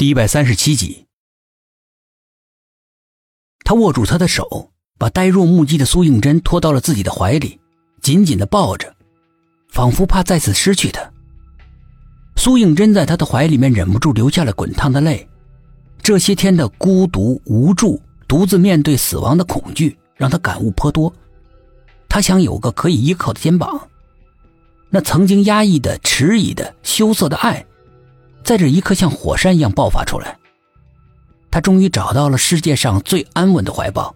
第一百三十七集，他握住他的手，把呆若木鸡的苏应真拖到了自己的怀里，紧紧的抱着，仿佛怕再次失去他。苏应真在他的怀里面忍不住流下了滚烫的泪。这些天的孤独、无助、独自面对死亡的恐惧，让他感悟颇多。他想有个可以依靠的肩膀。那曾经压抑的、迟疑的、羞涩的爱。在这一刻，像火山一样爆发出来。他终于找到了世界上最安稳的怀抱。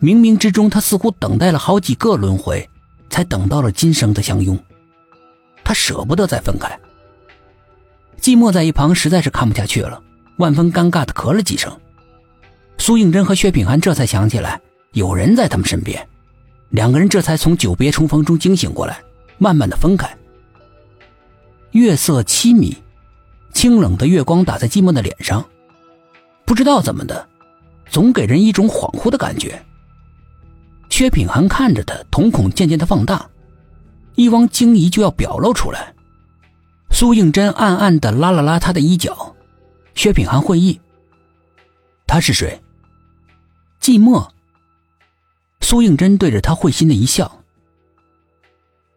冥冥之中，他似乎等待了好几个轮回，才等到了今生的相拥。他舍不得再分开。寂寞在一旁实在是看不下去了，万分尴尬的咳了几声。苏应真和薛品涵这才想起来有人在他们身边，两个人这才从久别重逢中惊醒过来，慢慢的分开。月色凄迷。清冷的月光打在寂寞的脸上，不知道怎么的，总给人一种恍惚的感觉。薛品涵看着他，瞳孔渐渐的放大，一汪惊疑就要表露出来。苏应真暗暗的拉了拉他的衣角，薛品涵会意。他是谁？寂寞。苏应真对着他会心的一笑。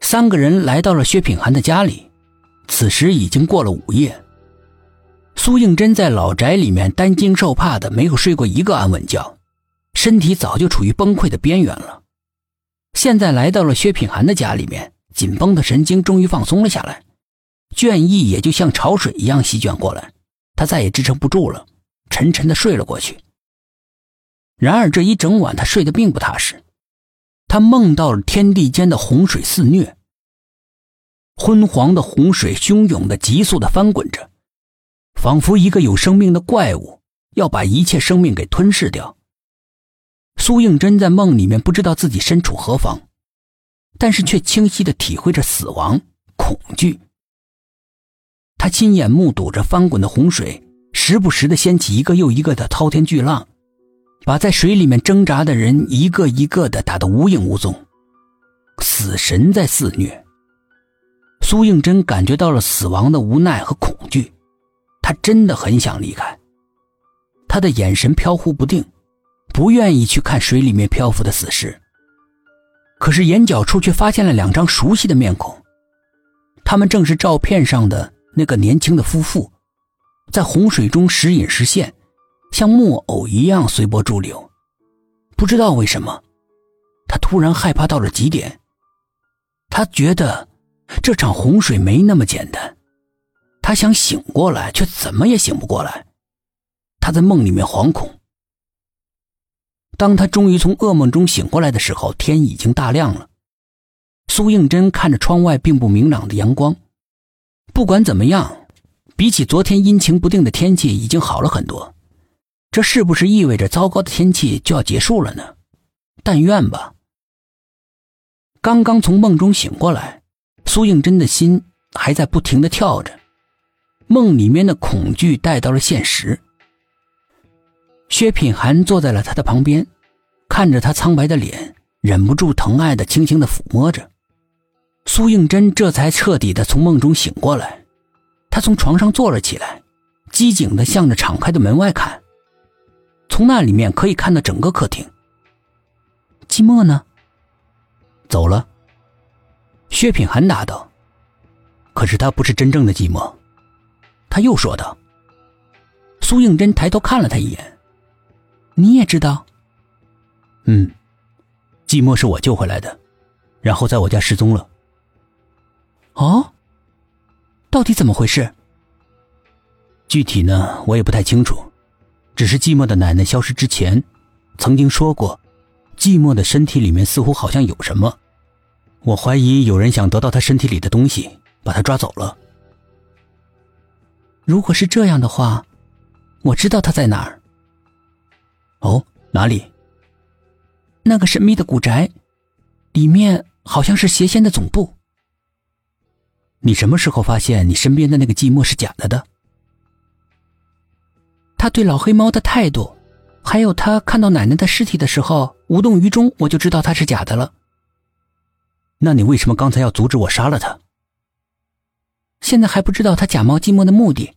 三个人来到了薛品涵的家里，此时已经过了午夜。苏应真在老宅里面担惊受怕的，没有睡过一个安稳觉，身体早就处于崩溃的边缘了。现在来到了薛品涵的家里面，紧绷的神经终于放松了下来，倦意也就像潮水一样席卷过来，他再也支撑不住了，沉沉的睡了过去。然而这一整晚他睡得并不踏实，他梦到了天地间的洪水肆虐，昏黄的洪水汹涌的、急速的翻滚着。仿佛一个有生命的怪物要把一切生命给吞噬掉。苏应真在梦里面不知道自己身处何方，但是却清晰的体会着死亡恐惧。他亲眼目睹着翻滚的洪水，时不时的掀起一个又一个的滔天巨浪，把在水里面挣扎的人一个一个的打得无影无踪。死神在肆虐。苏应真感觉到了死亡的无奈和恐惧。他真的很想离开，他的眼神飘忽不定，不愿意去看水里面漂浮的死尸。可是眼角处却发现了两张熟悉的面孔，他们正是照片上的那个年轻的夫妇，在洪水中时隐时现，像木偶一样随波逐流。不知道为什么，他突然害怕到了极点。他觉得这场洪水没那么简单。他想醒过来，却怎么也醒不过来。他在梦里面惶恐。当他终于从噩梦中醒过来的时候，天已经大亮了。苏应真看着窗外并不明朗的阳光。不管怎么样，比起昨天阴晴不定的天气，已经好了很多。这是不是意味着糟糕的天气就要结束了呢？但愿吧。刚刚从梦中醒过来，苏应真的心还在不停的跳着。梦里面的恐惧带到了现实。薛品涵坐在了他的旁边，看着他苍白的脸，忍不住疼爱的轻轻的抚摸着。苏应真这才彻底的从梦中醒过来，他从床上坐了起来，机警的向着敞开的门外看，从那里面可以看到整个客厅。寂寞呢？走了。薛品涵答道。可是他不是真正的寂寞。他又说道：“苏应真抬头看了他一眼，你也知道。嗯，寂寞是我救回来的，然后在我家失踪了。哦，到底怎么回事？具体呢，我也不太清楚，只是寂寞的奶奶消失之前，曾经说过，寂寞的身体里面似乎好像有什么，我怀疑有人想得到他身体里的东西，把他抓走了。”如果是这样的话，我知道他在哪儿。哦，哪里？那个神秘的古宅，里面好像是邪仙的总部。你什么时候发现你身边的那个寂寞是假的的？他对老黑猫的态度，还有他看到奶奶的尸体的时候无动于衷，我就知道他是假的了。那你为什么刚才要阻止我杀了他？现在还不知道他假冒寂寞的目的。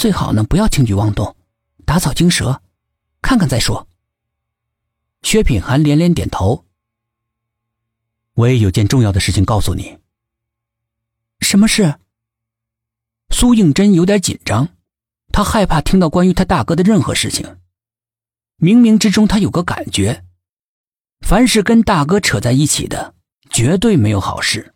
最好呢不要轻举妄动，打草惊蛇，看看再说。薛品涵连连点头。我也有件重要的事情告诉你。什么事？苏应真有点紧张，他害怕听到关于他大哥的任何事情。冥冥之中，他有个感觉，凡是跟大哥扯在一起的，绝对没有好事。